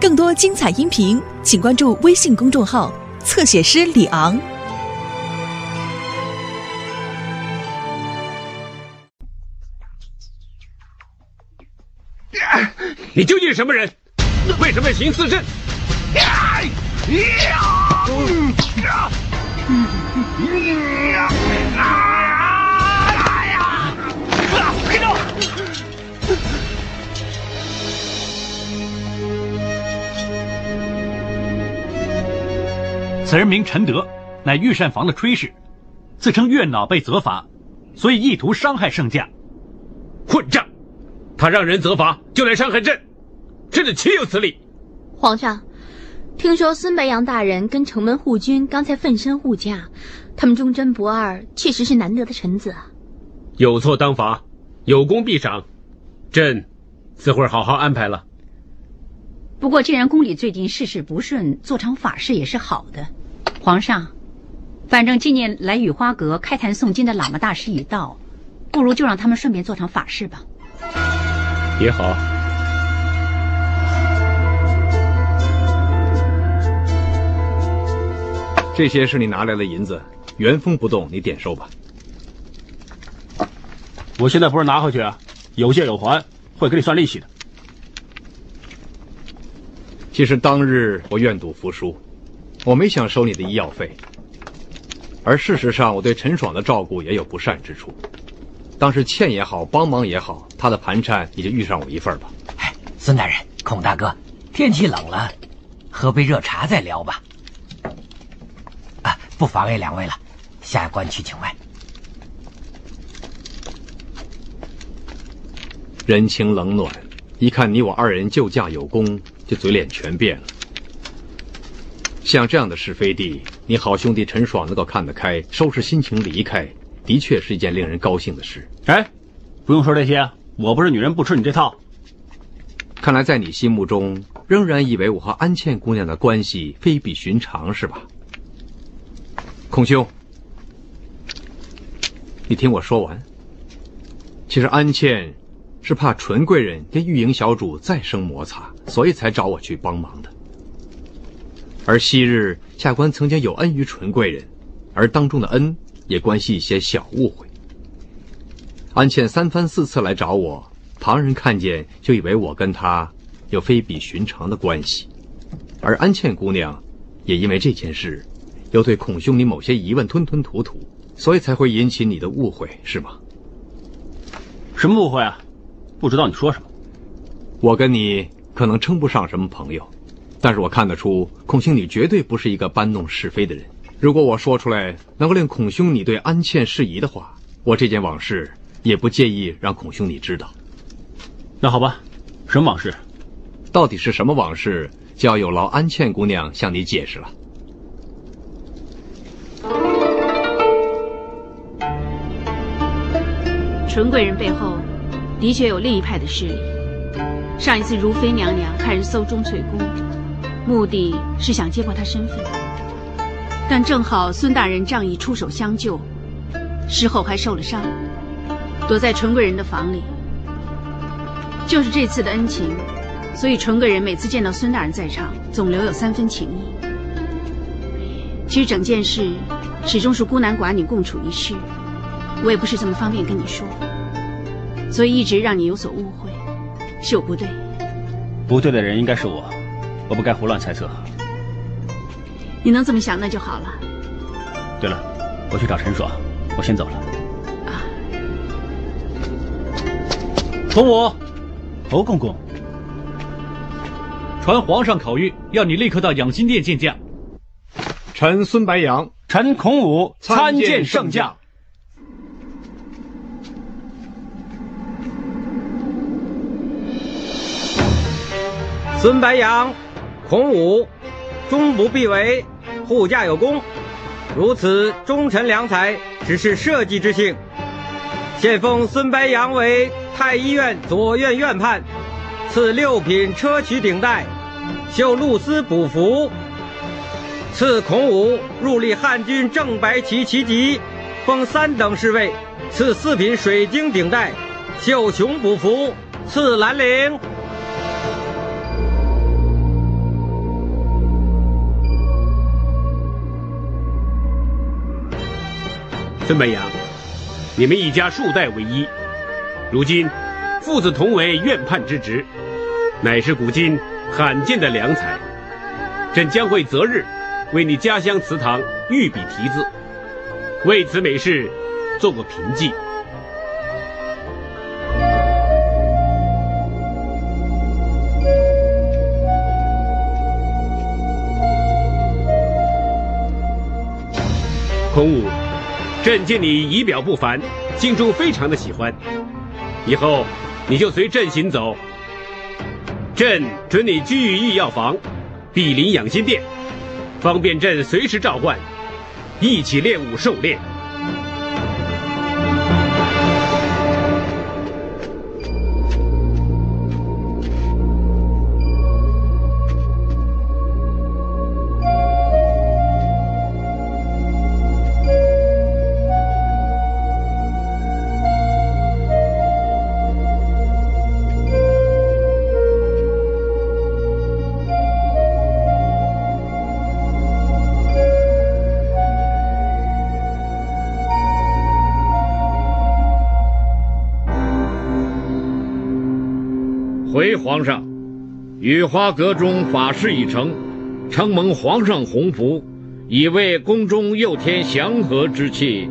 更多精彩音频，请关注微信公众号“侧写师李昂”。你究竟是什么人？为什么要行刺朕？此人名陈德，乃御膳房的炊事，自称月老被责罚，所以意图伤害圣驾。混账！他让人责罚，就来伤害朕，朕的岂有此理！皇上，听说孙白杨大人跟城门护军刚才奋身护驾，他们忠贞不二，确实是难得的臣子啊。有错当罚，有功必赏，朕自会好好安排了。不过，既然宫里最近事事不顺，做场法事也是好的。皇上，反正纪念来雨花阁开坛诵经的喇嘛大师已到，不如就让他们顺便做场法事吧。也好。这些是你拿来的银子，原封不动，你点收吧。我现在不是拿回去啊，有借有还，会给你算利息的。其实当日我愿赌服输，我没想收你的医药费。而事实上，我对陈爽的照顾也有不善之处。当时欠也好，帮忙也好，他的盘缠你就遇上我一份吧。哎，孙大人、孔大哥，天气冷了，喝杯热茶再聊吧。啊，不妨碍两位了，下官去请外。人情冷暖，一看你我二人救驾有功，就嘴脸全变了。像这样的是非地，你好兄弟陈爽能够看得开，收拾心情离开，的确是一件令人高兴的事。哎，不用说这些，我不是女人，不吃你这套。看来在你心目中，仍然以为我和安茜姑娘的关系非比寻常，是吧？孔兄，你听我说完。其实安茜是怕纯贵人跟玉莹小主再生摩擦，所以才找我去帮忙的。而昔日下官曾经有恩于纯贵人，而当中的恩也关系一些小误会。安茜三番四次来找我，旁人看见就以为我跟她有非比寻常的关系，而安茜姑娘也因为这件事。又对孔兄你某些疑问吞吞吐吐，所以才会引起你的误会，是吗？什么误会啊？不知道你说什么。我跟你可能称不上什么朋友，但是我看得出孔兄你绝对不是一个搬弄是非的人。如果我说出来能够令孔兄你对安茜适宜的话，我这件往事也不介意让孔兄你知道。那好吧，什么往事？到底是什么往事，就要有劳安茜姑娘向你解释了。纯贵人背后的确有另一派的势力。上一次如妃娘娘派人搜钟粹宫，目的是想揭破他身份，但正好孙大人仗义出手相救，事后还受了伤，躲在纯贵人的房里。就是这次的恩情，所以纯贵人每次见到孙大人在场，总留有三分情意。其实整件事始终是孤男寡女共处一室，我也不是这么方便跟你说。所以一直让你有所误会，是我不对。不对的人应该是我，我不该胡乱猜测。你能这么想，那就好了。对了，我去找陈爽，我先走了。啊，从武，侯公公，传皇上口谕，要你立刻到养心殿见驾。臣孙白杨，臣孔武参见圣驾。孙白杨，孔武，终不必为，护驾有功。如此忠臣良才，只是社稷之幸。现封孙白杨为太医院左院院判，赐六品砗磲顶戴，绣露丝补服。赐孔武入立汉军正白旗旗级，封三等侍卫，赐四品水晶顶戴，绣琼补服，赐兰陵。孙白杨，你们一家数代为一，如今父子同为院判之职，乃是古今罕见的良才。朕将会择日为你家乡祠堂御笔题字，为此美事做个凭记。孔武，朕见你仪表不凡，心中非常的喜欢。以后你就随朕行走。朕准你居于御药房，毗邻养心殿，方便朕随时召唤，一起练武狩猎。回皇上，雨花阁中法事已成，承蒙皇上洪福，以为宫中又添祥和之气。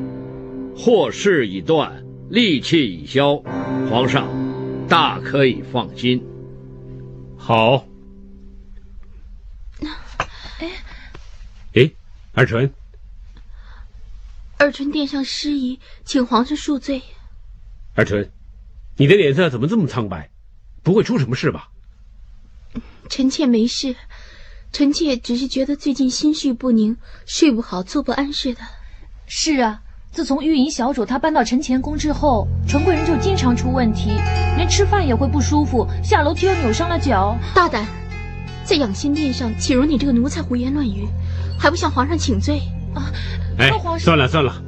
祸事已断，戾气已消，皇上大可以放心。好。哎，哎，二纯，二纯殿上失仪，请皇上恕罪。二纯，你的脸色怎么这么苍白？不会出什么事吧？臣妾没事，臣妾只是觉得最近心绪不宁，睡不好，坐不安似的。是啊，自从御营小主她搬到承乾宫之后，纯贵人就经常出问题，连吃饭也会不舒服，下楼梯又扭伤了脚。大胆，在养心殿上岂容你这个奴才胡言乱语，还不向皇上请罪啊？哎，算了算了，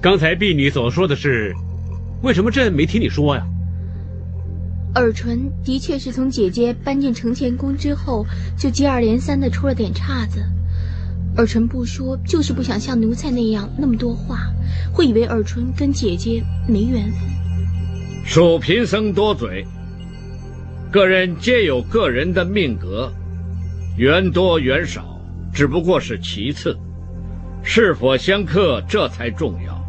刚才婢女所说的是，为什么朕没听你说呀？尔淳的确是从姐姐搬进承乾宫之后，就接二连三的出了点岔子。尔淳不说，就是不想像奴才那样那么多话，会以为尔淳跟姐姐没缘分。恕贫僧多嘴，个人皆有个人的命格，缘多缘少只不过是其次，是否相克这才重要。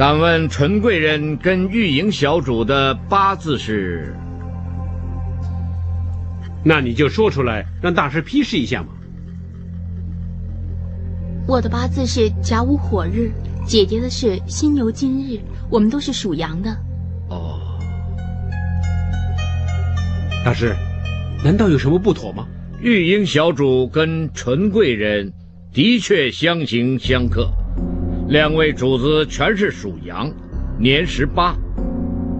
敢问纯贵人跟玉莹小主的八字是？那你就说出来，让大师批示一下嘛。我的八字是甲午火日，姐姐的是辛酉金日，我们都是属羊的。哦，大师，难道有什么不妥吗？玉英小主跟纯贵人的确相形相克。两位主子全是属羊，年十八，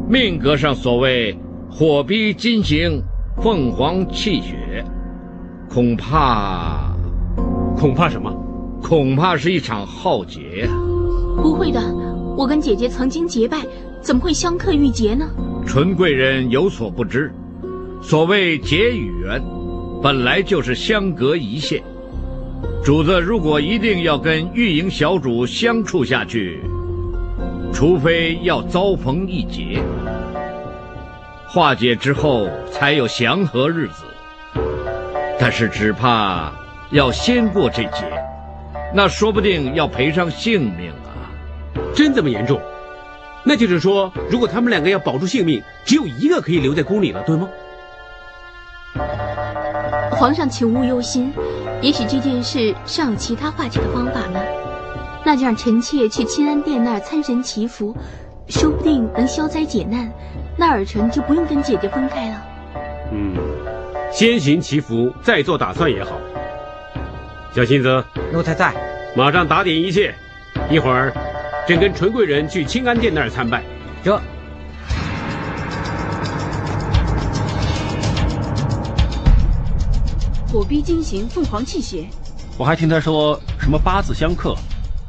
命格上所谓火逼金星，凤凰泣血，恐怕，恐怕什么？恐怕是一场浩劫呀！不会的，我跟姐姐曾经结拜，怎么会相克遇劫呢？纯贵人有所不知，所谓劫与缘，本来就是相隔一线。主子如果一定要跟御营小主相处下去，除非要遭逢一劫，化解之后才有祥和日子。但是只怕要先过这劫，那说不定要赔上性命啊！真这么严重？那就是说，如果他们两个要保住性命，只有一个可以留在宫里了，对吗？皇上，请勿忧心。也许这件事尚有其他化解的方法呢，那就让臣妾去清安殿那儿参神祈福，说不定能消灾解难，那尔臣就不用跟姐姐分开了。嗯，先行祈福，再做打算也好。小心子，奴才在，马上打点一切，一会儿朕跟纯贵人去清安殿那儿参拜。这。火逼金行，凤凰泣血。我还听他说什么八字相克，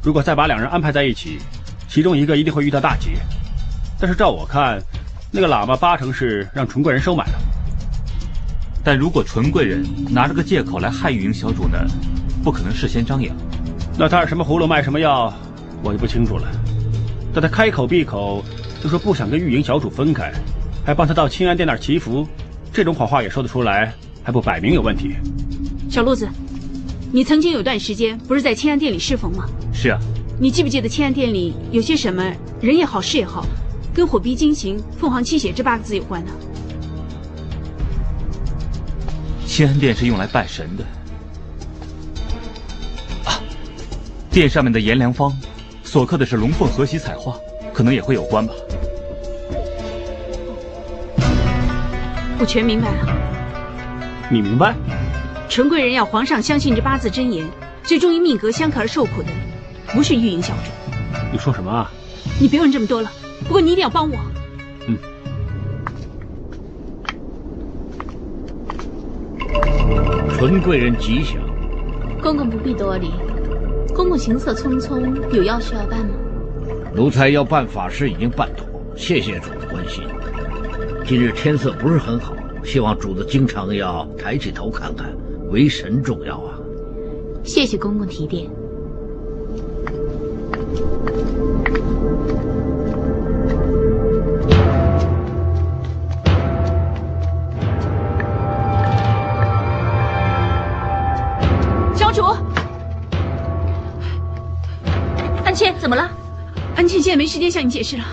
如果再把两人安排在一起，其中一个一定会遇到大劫。但是照我看，那个喇嘛八成是让纯贵人收买了。但如果纯贵人拿着个借口来害玉莹小主呢？不可能事先张扬。那他是什么葫芦卖什么药？我就不清楚了。但他开口闭口就说不想跟玉莹小主分开，还帮他到清安殿那儿祈福，这种谎话也说得出来，还不摆明有问题？小路子，你曾经有段时间不是在清安殿里侍奉吗？是啊。你记不记得清安殿里有些什么人也好，事也好，跟火逼金行、凤凰泣血这八个字有关呢？清安殿是用来拜神的。啊，殿上面的阎良方所刻的是龙凤和喜彩画，可能也会有关吧。我全明白了。你明白？纯贵人要皇上相信这八字真言，最终因命格相克而受苦的，不是玉莹小主。你说什么啊？你别问这么多了。不过你一定要帮我。嗯。纯贵人吉祥。公公不必多礼。公公行色匆匆，有要事要办吗？奴才要办法事已经办妥，谢谢主子关心。今日天色不是很好，希望主子经常要抬起头看看，为神重要啊。谢谢公公提点。小主，安茜怎么了？安茜现在没时间向你解释了。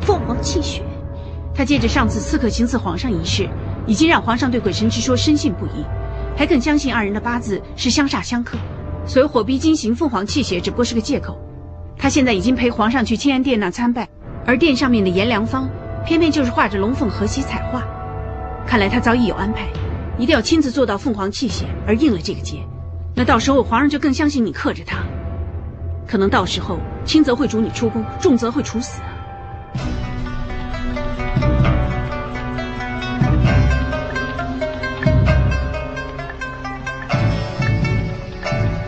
凤凰泣血。他借着上次刺客行刺皇上一事，已经让皇上对鬼神之说深信不疑，还更相信二人的八字是相煞相克。所以火逼金行、凤凰泣血只不过是个借口。他现在已经陪皇上去清安殿那参拜，而殿上面的阎良方，偏偏就是画着龙凤和玺彩画。看来他早已有安排，一定要亲自做到凤凰泣血而应了这个劫。那到时候皇上就更相信你克着他，可能到时候轻则会逐你出宫，重则会处死。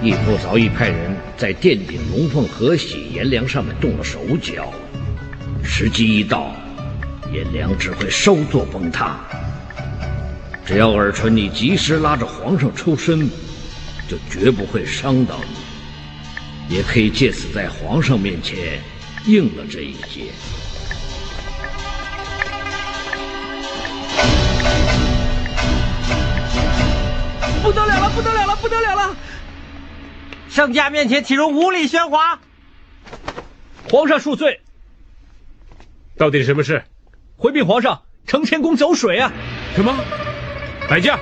义父早已派人在殿顶龙凤和玺阎良上面动了手脚，时机一到，阎良只会稍作崩塌。只要尔淳你及时拉着皇上抽身，就绝不会伤到你，也可以借此在皇上面前应了这一劫。不得了了，不得了了，不得了了！圣驾面前岂容无礼喧哗？皇上恕罪。到底什么事？回禀皇上，承乾宫走水啊！什么？摆驾！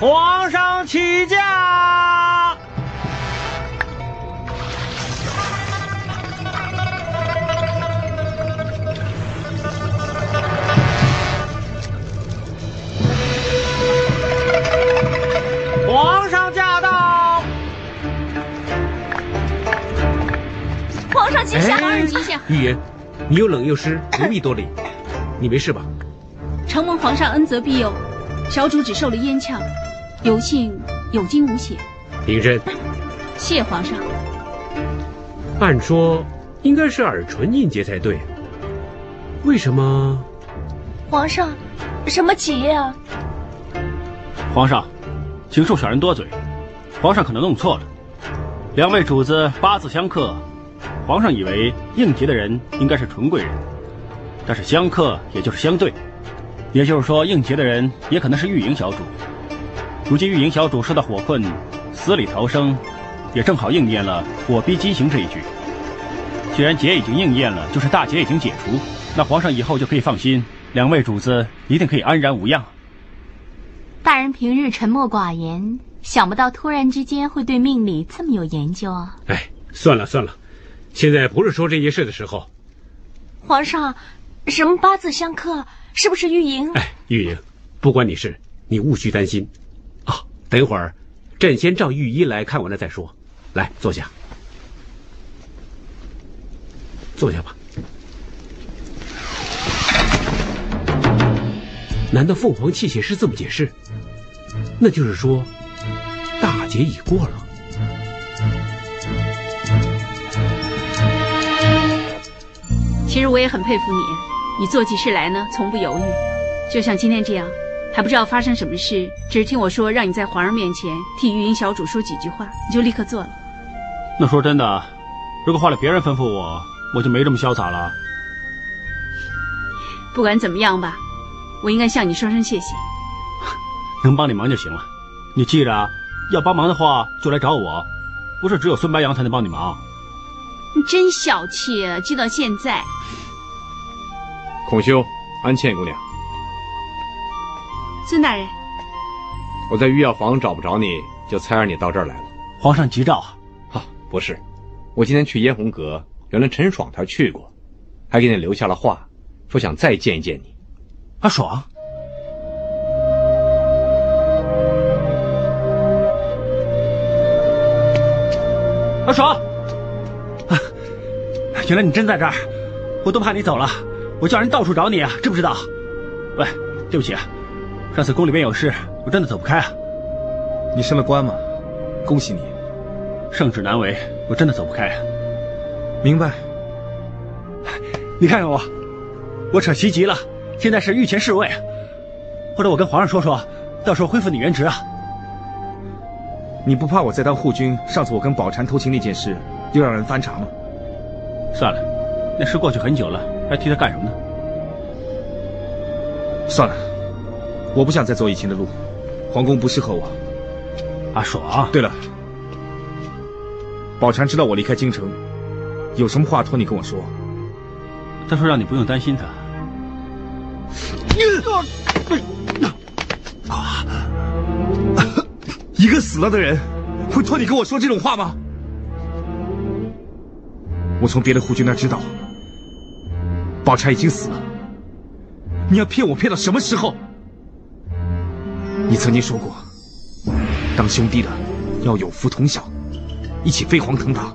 皇上起驾！玉言，你又冷又湿，不必多礼。你没事吧？承蒙皇上恩泽庇佑，小主只受了烟呛，有幸有惊无险。平身。谢皇上。按说应该是耳唇应节才对，为什么？皇上，什么节啊？皇上，请恕小人多嘴，皇上可能弄错了。两位主子八字相克，皇上以为应节的人应该是纯贵人，但是相克也就是相对，也就是说应节的人也可能是玉营小主。如今玉营小主受到火困，死里逃生，也正好应验了“火逼金行”这一句。既然劫已经应验了，就是大劫已经解除，那皇上以后就可以放心，两位主子一定可以安然无恙。大人平日沉默寡言，想不到突然之间会对命理这么有研究啊！哎，算了算了，现在不是说这些事的时候。皇上，什么八字相克？是不是玉莹？哎，玉莹，不关你事，你勿需担心。啊，等一会儿，朕先召御医来看完了再说。来，坐下。坐下吧。难道凤凰泣血是这么解释？那就是说，大劫已过了。其实我也很佩服你，你做起事来呢从不犹豫，就像今天这样，还不知道发生什么事，只是听我说让你在皇上面前替玉英小主说几句话，你就立刻做了。那说真的，如果换了别人吩咐我，我就没这么潇洒了。不管怎么样吧，我应该向你说声谢谢。能帮你忙就行了。你记着，要帮忙的话就来找我，不是只有孙白杨才能帮你忙。你真小气，啊，记到现在。孔兄，安茜姑娘，孙大人，我在御药房找不着你，就猜着你到这儿来了。皇上急召啊！啊，不是，我今天去嫣红阁，原来陈爽他去过，还给你留下了话，说想再见一见你。阿爽。阿爽，原来你真在这儿，我都怕你走了，我叫人到处找你啊，知不知道？喂，对不起啊，上次宫里边有事，我真的走不开啊。你升了官吗？恭喜你。圣旨难违，我真的走不开。明白。你看看我，我扯旗级了，现在是御前侍卫，或者我跟皇上说说，到时候恢复你原职啊。你不怕我再当护军？上次我跟宝蟾偷情那件事，又让人翻查吗？算了，那事过去很久了，还提它干什么呢？算了，我不想再走以前的路，皇宫不适合我。阿爽，对了，宝蟾知道我离开京城，有什么话托你跟我说。他说让你不用担心他。一个死了的人，会托你跟我说这种话吗？我从别的护军那知道，宝钗已经死了。你要骗我骗到什么时候？你曾经说过，当兄弟的要有福同享，一起飞黄腾达。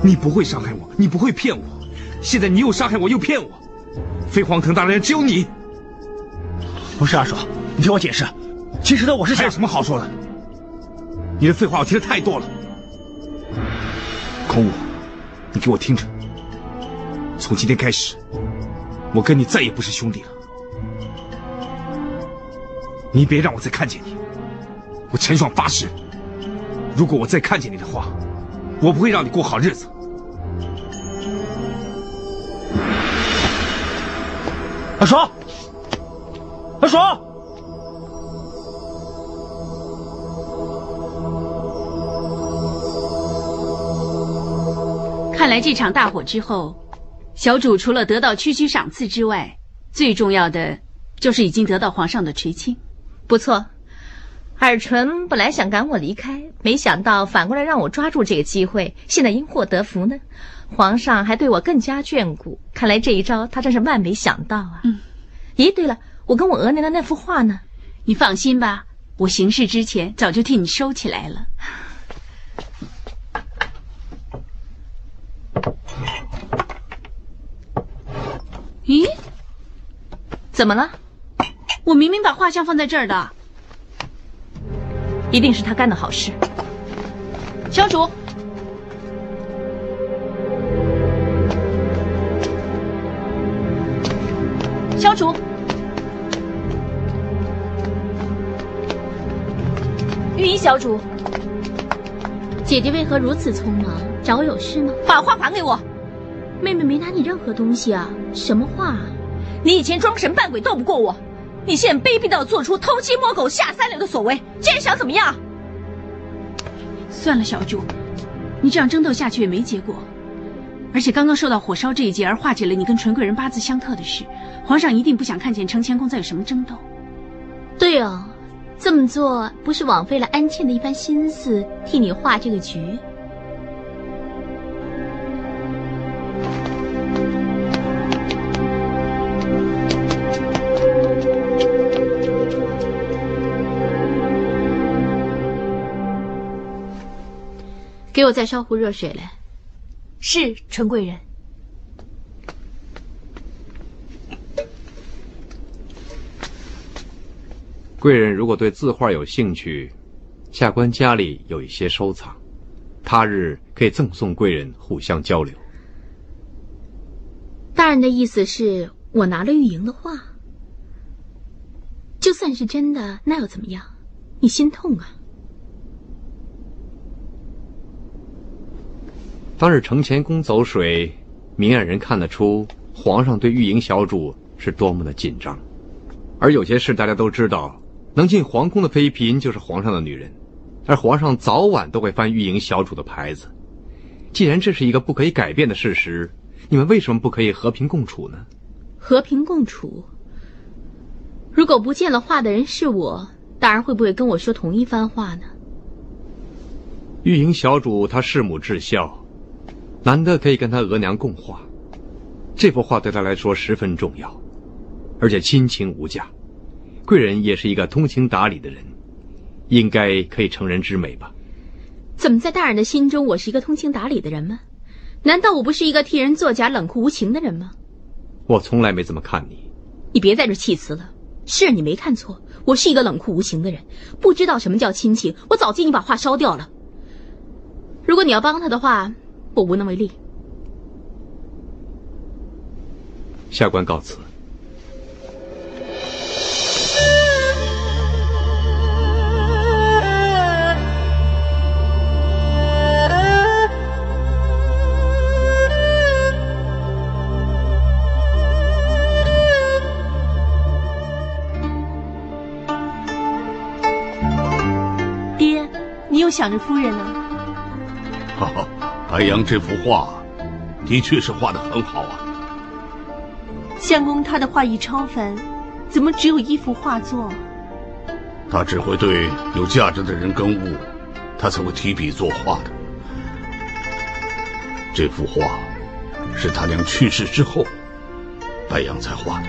你不会伤害我，你不会骗我。现在你又伤害我，又骗我，飞黄腾达的人只有你。不是阿爽，你听我解释。其实呢，我是还有什么好说的？你的废话我听的太多了。孔武，你给我听着，从今天开始，我跟你再也不是兄弟了。你别让我再看见你。我陈爽发誓，如果我再看见你的话，我不会让你过好日子。阿爽，阿爽。看来这场大火之后，小主除了得到区区赏赐之外，最重要的就是已经得到皇上的垂青。不错，尔淳本来想赶我离开，没想到反过来让我抓住这个机会，现在因祸得福呢。皇上还对我更加眷顾，看来这一招他真是万没想到啊。嗯，咦，对了，我跟我额娘的那幅画呢？你放心吧，我行事之前早就替你收起来了。咦，怎么了？我明明把画像放在这儿的，一定是他干的好事。小主，小主，御医小主，姐姐为何如此匆忙？找我有事吗？把画还给我。妹妹没拿你任何东西啊！什么话？你以前装神扮鬼斗不过我，你现在卑鄙到做出偷鸡摸狗下三流的所为，这人想怎么样？算了，小主，你这样争斗下去也没结果。而且刚刚受到火烧这一劫而化解了你跟纯贵人八字相特的事，皇上一定不想看见承乾宫再有什么争斗。对哦，这么做不是枉费了安茜的一番心思，替你画这个局。给我再烧壶热水来。是，陈贵人。贵人如果对字画有兴趣，下官家里有一些收藏，他日可以赠送贵人互相交流。大人的意思是我拿了玉莹的画？就算是真的，那又怎么样？你心痛啊！当日承乾宫走水，明眼人看得出皇上对玉莹小主是多么的紧张。而有些事大家都知道，能进皇宫的妃嫔就是皇上的女人，而皇上早晚都会翻玉莹小主的牌子。既然这是一个不可以改变的事实，你们为什么不可以和平共处呢？和平共处。如果不见了画的人是我，大人会不会跟我说同一番话呢？玉莹小主她弑母至孝。难得可以跟他额娘共话，这幅画对他来说十分重要，而且亲情无价。贵人也是一个通情达理的人，应该可以成人之美吧？怎么在大人的心中，我是一个通情达理的人吗？难道我不是一个替人作假、冷酷无情的人吗？我从来没这么看你。你别在这气词了。是你没看错，我是一个冷酷无情的人，不知道什么叫亲情。我早替你把画烧掉了。如果你要帮他的话。我无能为力。下官告辞。爹，你又想着夫人呢？哈哈。白杨这幅画，的确是画的很好啊。相公他的画艺超凡，怎么只有一幅画作？他只会对有价值的人跟物，他才会提笔作画的。这幅画，是他娘去世之后，白杨才画的。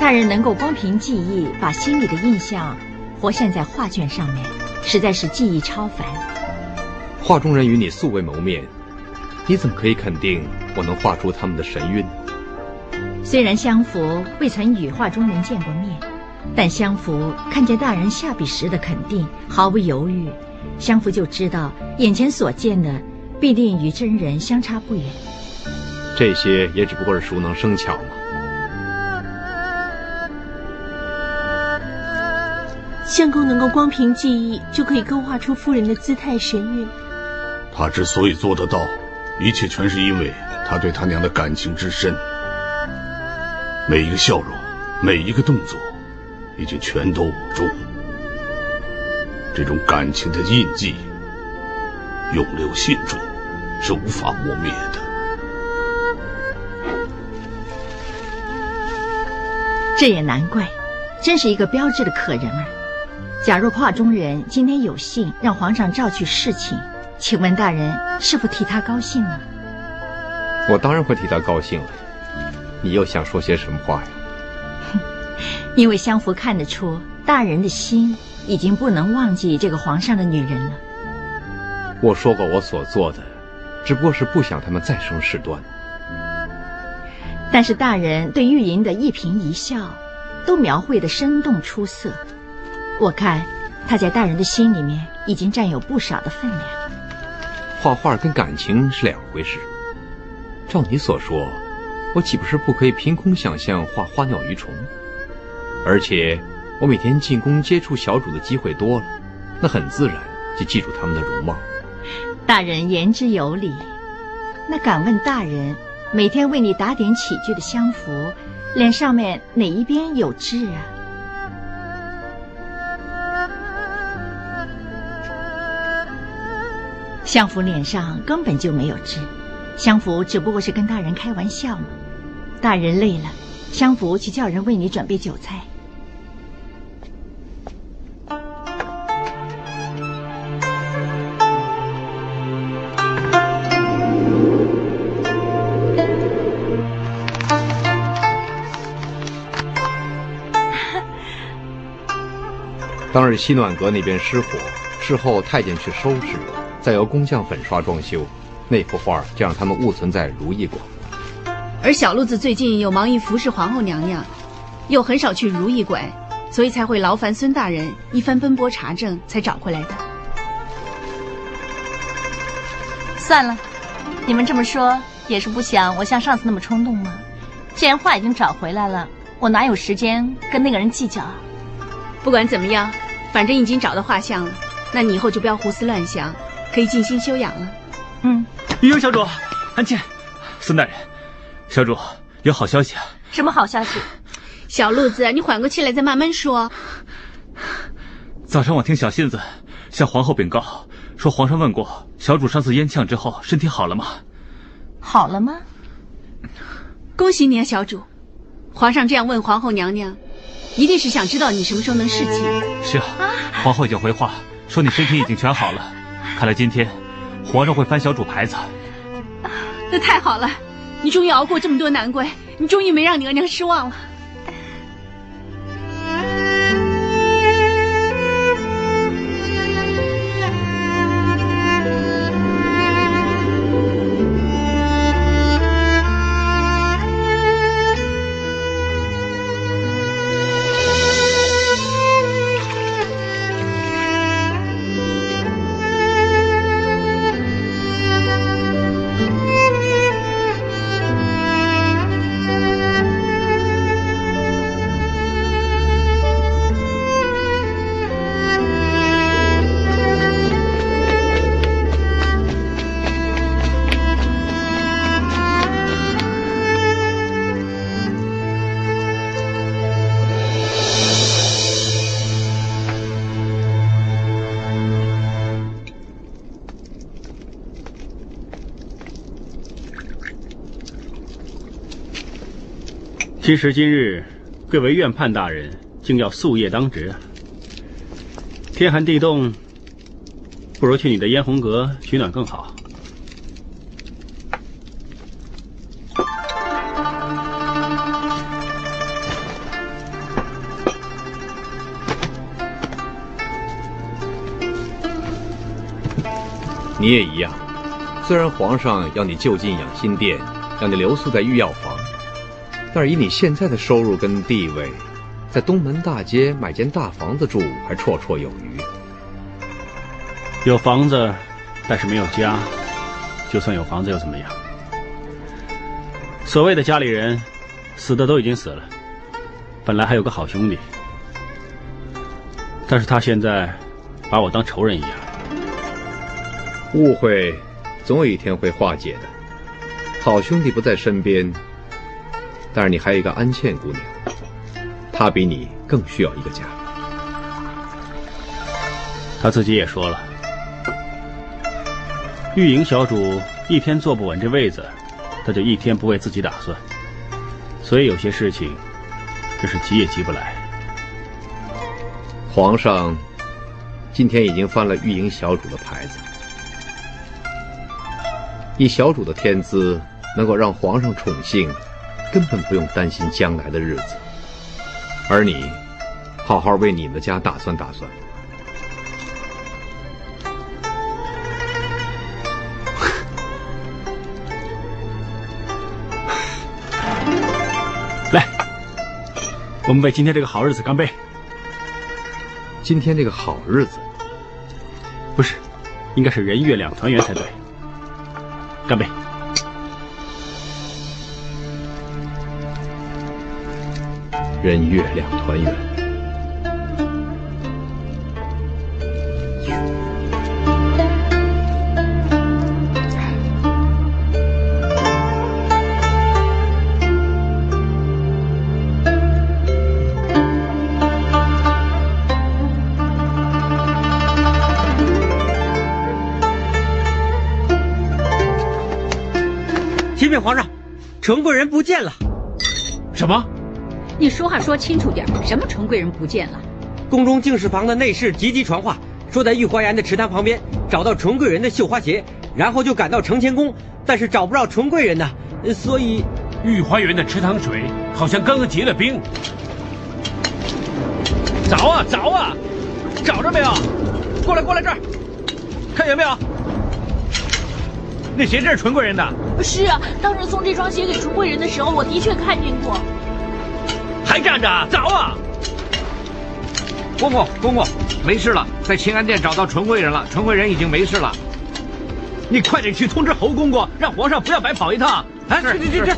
大人能够光凭记忆把心里的印象活现在画卷上面。实在是技艺超凡。画中人与你素未谋面，你怎么可以肯定我能画出他们的神韵？虽然相福未曾与画中人见过面，但相福看见大人下笔时的肯定，毫不犹豫，相福就知道眼前所见的必定与真人相差不远。这些也只不过是熟能生巧嘛。相公能够光凭记忆就可以勾画出夫人的姿态神韵，他之所以做得到，一切全是因为他对他娘的感情之深。每一个笑容，每一个动作，已经全都捂住。这种感情的印记，永留心中，是无法磨灭的。这也难怪，真是一个标致的可人儿。假若画中人今天有幸让皇上召去侍寝，请问大人是否替他高兴呢？我当然会替他高兴了。你又想说些什么话呀？因为相福看得出大人的心已经不能忘记这个皇上的女人了。我说过，我所做的只不过是不想他们再生事端。但是大人对玉莹的一颦一笑，都描绘的生动出色。我看，他在大人的心里面已经占有不少的分量。画画跟感情是两回事。照你所说，我岂不是不可以凭空想象画花鸟鱼虫？而且，我每天进宫接触小主的机会多了，那很自然就记住他们的容貌。大人言之有理。那敢问大人，每天为你打点起居的相福，脸上面哪一边有痣啊？相福脸上根本就没有痣，相福只不过是跟大人开玩笑嘛。大人累了，相福去叫人为你准备酒菜。当日西暖阁那边失火，事后太监去收拾。再由工匠粉刷装修，那幅画就让他们误存在如意馆。而小路子最近又忙于服侍皇后娘娘，又很少去如意馆，所以才会劳烦孙大人一番奔波查证，才找回来的。算了，你们这么说也是不想我像上次那么冲动吗？既然画已经找回来了，我哪有时间跟那个人计较啊？不管怎么样，反正已经找到画像了，那你以后就不要胡思乱想，可以静心修养了。嗯，玉英小主，安静，孙大人，小主有好消息啊！什么好消息？小路子，你缓过气来再慢慢说。早上我听小信子向皇后禀告，说皇上问过小主上次烟呛之后身体好了吗？好了吗？恭喜你啊，小主！皇上这样问皇后娘娘，一定是想知道你什么时候能侍寝。是啊，皇后已经回话说你身体已经全好了，看来今天皇上会翻小主牌子。那太好了，你终于熬过这么多难关，你终于没让你额娘失望了。今时今日，贵为院判大人，竟要夙夜当值。天寒地冻，不如去你的嫣红阁取暖更好。你也一样，虽然皇上要你就近养心殿，让你留宿在御药房，但是以你现在的收入跟地位，在东门大街买间大房子住还绰绰有余。有房子，但是没有家，就算有房子又怎么样？所谓的家里人，死的都已经死了，本来还有个好兄弟，但是他现在把我当仇人一样。误会总有一天会化解的。好兄弟不在身边，但是你还有一个安茜姑娘，她比你更需要一个家。她自己也说了，玉莹小主一天坐不稳这位子，她就一天不为自己打算，所以有些事情真是急也急不来。皇上今天已经翻了玉莹小主的牌子。以小主的天资，能够让皇上宠幸，根本不用担心将来的日子。而你，好好为你们的家打算打算。来，我们为今天这个好日子干杯。今天这个好日子，不是，应该是人月两团圆才对。干杯！人月两团圆。启禀皇上，程贵人不见了。什么？你说话说清楚点，什么纯贵人不见了？宫中净室房的内侍急急传话，说在御花园的池塘旁边找到纯贵人的绣花鞋，然后就赶到承乾宫，但是找不着纯贵人呢，所以御花园的池塘水好像刚刚结了冰。找啊找啊，找着没有？过来过来这儿，看见没有？那鞋真是纯贵人的。是啊，当时送这双鞋给纯贵人的时候，我的确看见过。还站着？走啊！公公，公公，没事了，在秦安殿找到纯贵人了，纯贵人已经没事了。你快点去通知侯公公，让皇上不要白跑一趟。哎，去去去去！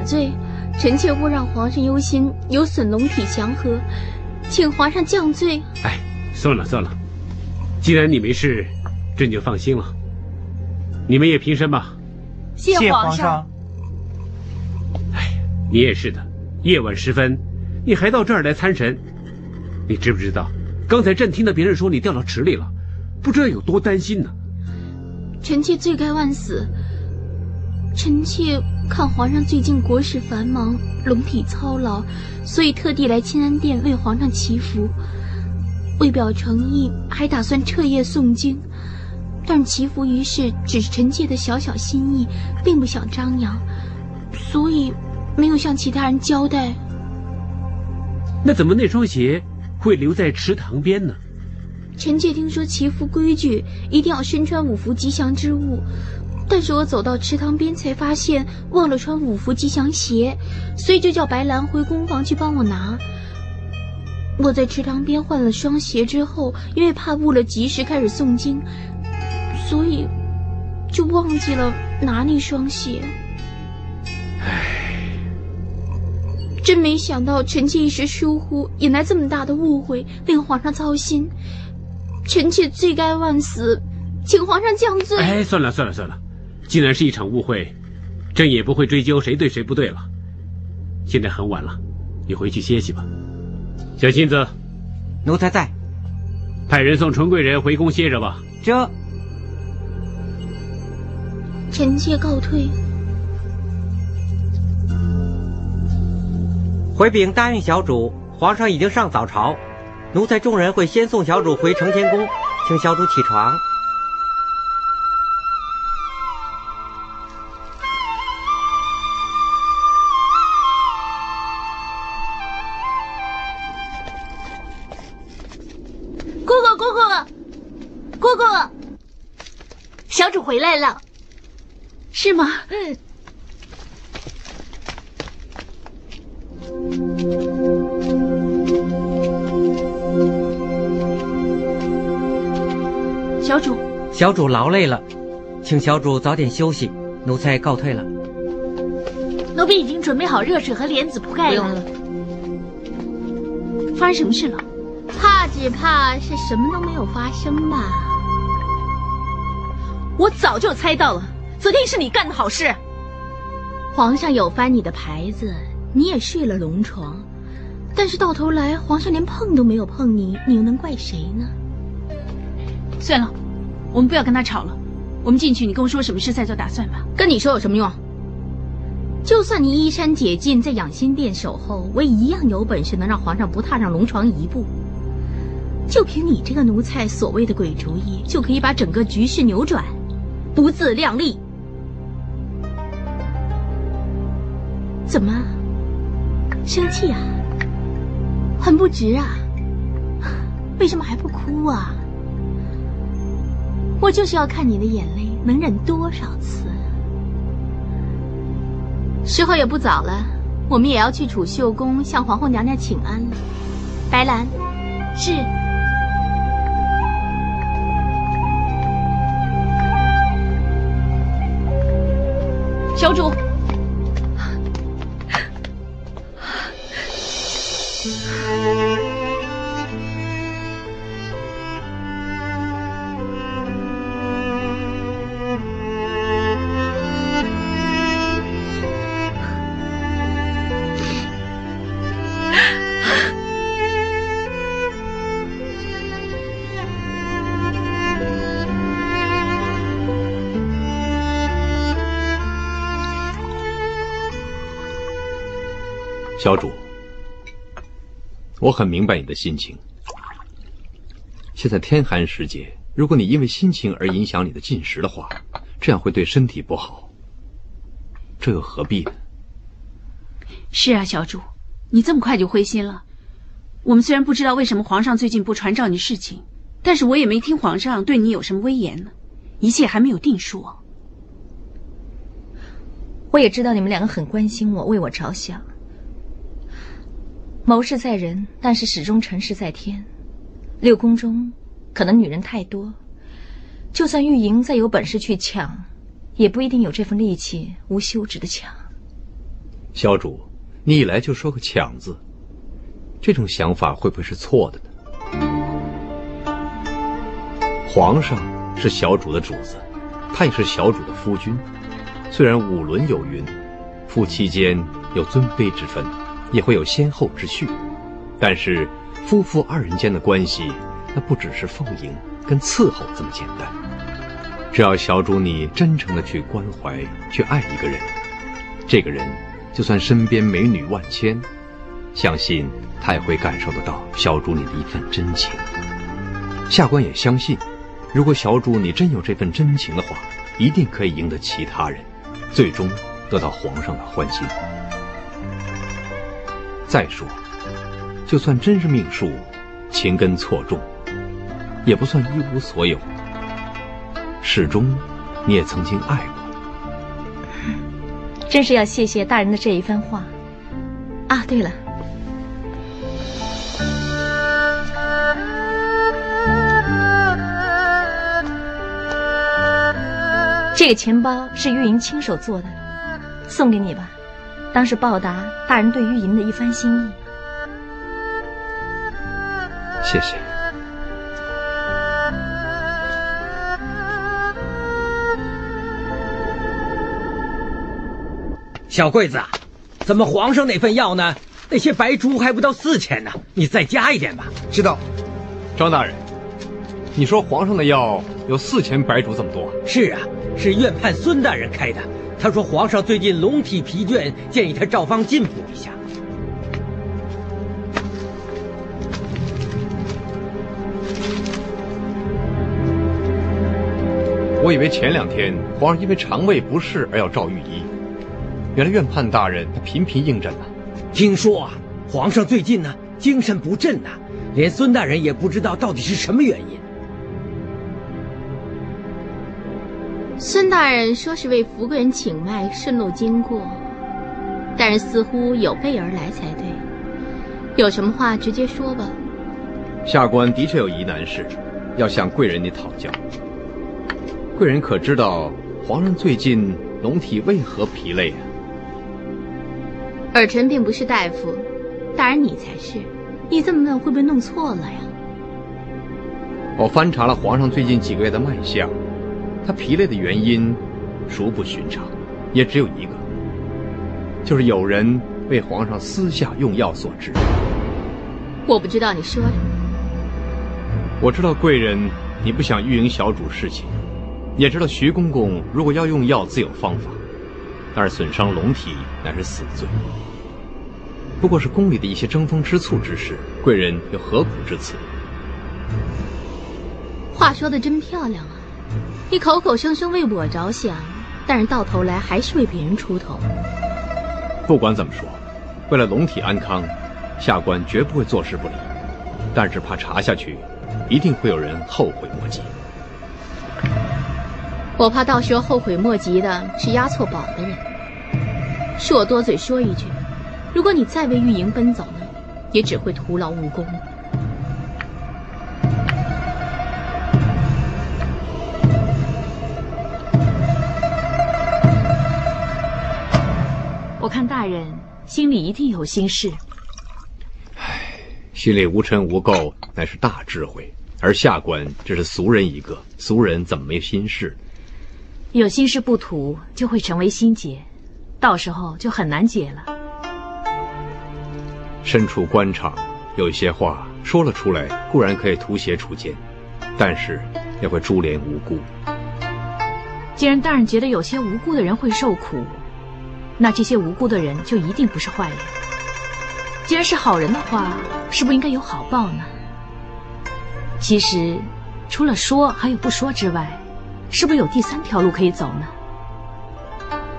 死罪，臣妾勿让皇上忧心，有损龙体祥和，请皇上降罪。哎，算了算了，既然你没事，朕就放心了。你们也平身吧。谢皇上。哎，你也是的，夜晚时分，你还到这儿来参神，你知不知道？刚才朕听到别人说你掉到池里了，不知道有多担心呢。臣妾罪该万死。臣妾看皇上最近国事繁忙，龙体操劳，所以特地来清安殿为皇上祈福。为表诚意，还打算彻夜诵经。但祈福于事只是臣妾的小小心意，并不想张扬，所以没有向其他人交代。那怎么那双鞋？会留在池塘边呢。臣妾听说祈福规矩一定要身穿五福吉祥之物，但是我走到池塘边才发现忘了穿五福吉祥鞋，所以就叫白兰回宫房去帮我拿。我在池塘边换了双鞋之后，因为怕误了吉时开始诵经，所以就忘记了拿那双鞋。唉真没想到，臣妾一时疏忽，引来这么大的误会，令皇上操心。臣妾罪该万死，请皇上降罪。哎，算了算了算了，既然是一场误会，朕也不会追究谁对谁不对了。现在很晚了，你回去歇息吧。小心子，奴才在。派人送纯贵人回宫歇着吧。这，臣妾告退。回禀答应小主，皇上已经上早朝，奴才众人会先送小主回承乾宫，请小主起床。是吗？嗯。小主，小主劳累了，请小主早点休息，奴才告退了。奴婢已经准备好热水和莲子铺盖了。不用了。发生什么事了？怕只怕是什么都没有发生吧。我早就猜到了，昨天是你干的好事。皇上有翻你的牌子。你也睡了龙床，但是到头来皇上连碰都没有碰你，你又能怪谁呢？算了，我们不要跟他吵了，我们进去，你跟我说什么事再做打算吧。跟你说有什么用？就算你衣衫解禁，在养心殿守候，我一样有本事能让皇上不踏上龙床一步。就凭你这个奴才所谓的鬼主意，就可以把整个局势扭转，不自量力？怎么？生气啊，很不值啊！为什么还不哭啊？我就是要看你的眼泪能忍多少次。时候也不早了，我们也要去储秀宫向皇后娘娘请安了。白兰，是。小主。小主，我很明白你的心情。现在天寒时节，如果你因为心情而影响你的进食的话，这样会对身体不好。这又何必呢？是啊，小主，你这么快就灰心了。我们虽然不知道为什么皇上最近不传召你侍寝，但是我也没听皇上对你有什么威严呢。一切还没有定数。我也知道你们两个很关心我，为我着想。谋事在人，但是始终成事在天。六宫中可能女人太多，就算玉莹再有本事去抢，也不一定有这份力气无休止的抢。小主，你一来就说个抢字，这种想法会不会是错的呢？皇上是小主的主子，他也是小主的夫君。虽然五伦有云，夫妻间有尊卑之分，也会有先后之序，但是夫妇二人间的关系，那不只是奉迎跟伺候这么简单。只要小主你真诚的去关怀、去爱一个人，这个人就算身边美女万千，相信他也会感受得到小主你的一份真情。下官也相信，如果小主你真有这份真情的话，一定可以赢得其他人，最终得到皇上的欢心。再说，就算真是命数，情根错种，也不算一无所有。始终，你也曾经爱过。真是要谢谢大人的这一番话。啊，对了，这个钱包是玉莹亲手做的，送给你吧，当是报答大人对玉莹的一番心意。谢谢。小桂子，怎么皇上那份药呢？那些白珠还不到四千呢，你再加一点吧。知道。张大人，你说皇上的药有四千白珠这么多？是啊，是院判孙大人开的。他说皇上最近龙体疲倦，建议他照方进补一下。我以为前两天皇上因为肠胃不适而要召御医。原来院判大人他频频应诊呢。听说啊，皇上最近呢精神不振呐，连孙大人也不知道到底是什么原因。孙大人说是为福贵人请脉，顺路经过，但是似乎有备而来才对。有什么话直接说吧。下官的确有疑难事，要向贵人你讨教。贵人可知道皇上最近龙体为何疲累啊？尔臣并不是大夫，大人你才是。你这么问会不会弄错了呀？我翻查了皇上最近几个月的脉象，他疲累的原因殊不寻常，也只有一个，就是有人为皇上私下用药所致。我不知道你说什么。我知道贵人你不想玉营小主事情，也知道徐公公如果要用药自有方法。但是损伤龙体乃是死罪，不过是宫里的一些争风吃醋之事，贵人又何苦至此？话说的真漂亮啊！你口口声声为我着想，但是到头来还是为别人出头。不管怎么说，为了龙体安康，下官绝不会坐视不理。但是怕查下去，一定会有人后悔莫及。我怕到时候后悔莫及的是押错宝的人。恕我多嘴说一句，如果你再为玉莹奔走呢，也只会徒劳无功。看大人心里一定有心事。唉，心里无尘无垢，乃是大智慧。而下官只是俗人一个，俗人怎么没心事？有心事不吐，就会成为心结，到时候就很难解了。身处官场，有一些话说了出来，固然可以图邪除奸，但是也会株连无辜。既然大人觉得有些无辜的人会受苦，那这些无辜的人就一定不是坏人。既然是好人的话，是不是应该有好报呢？其实，除了说还有不说之外。是不是有第三条路可以走呢？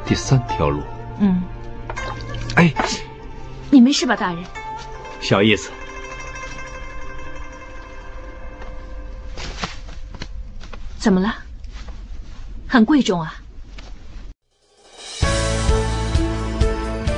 第三条路？嗯。哎，你没事吧，大人？小意思。怎么了？很贵重啊！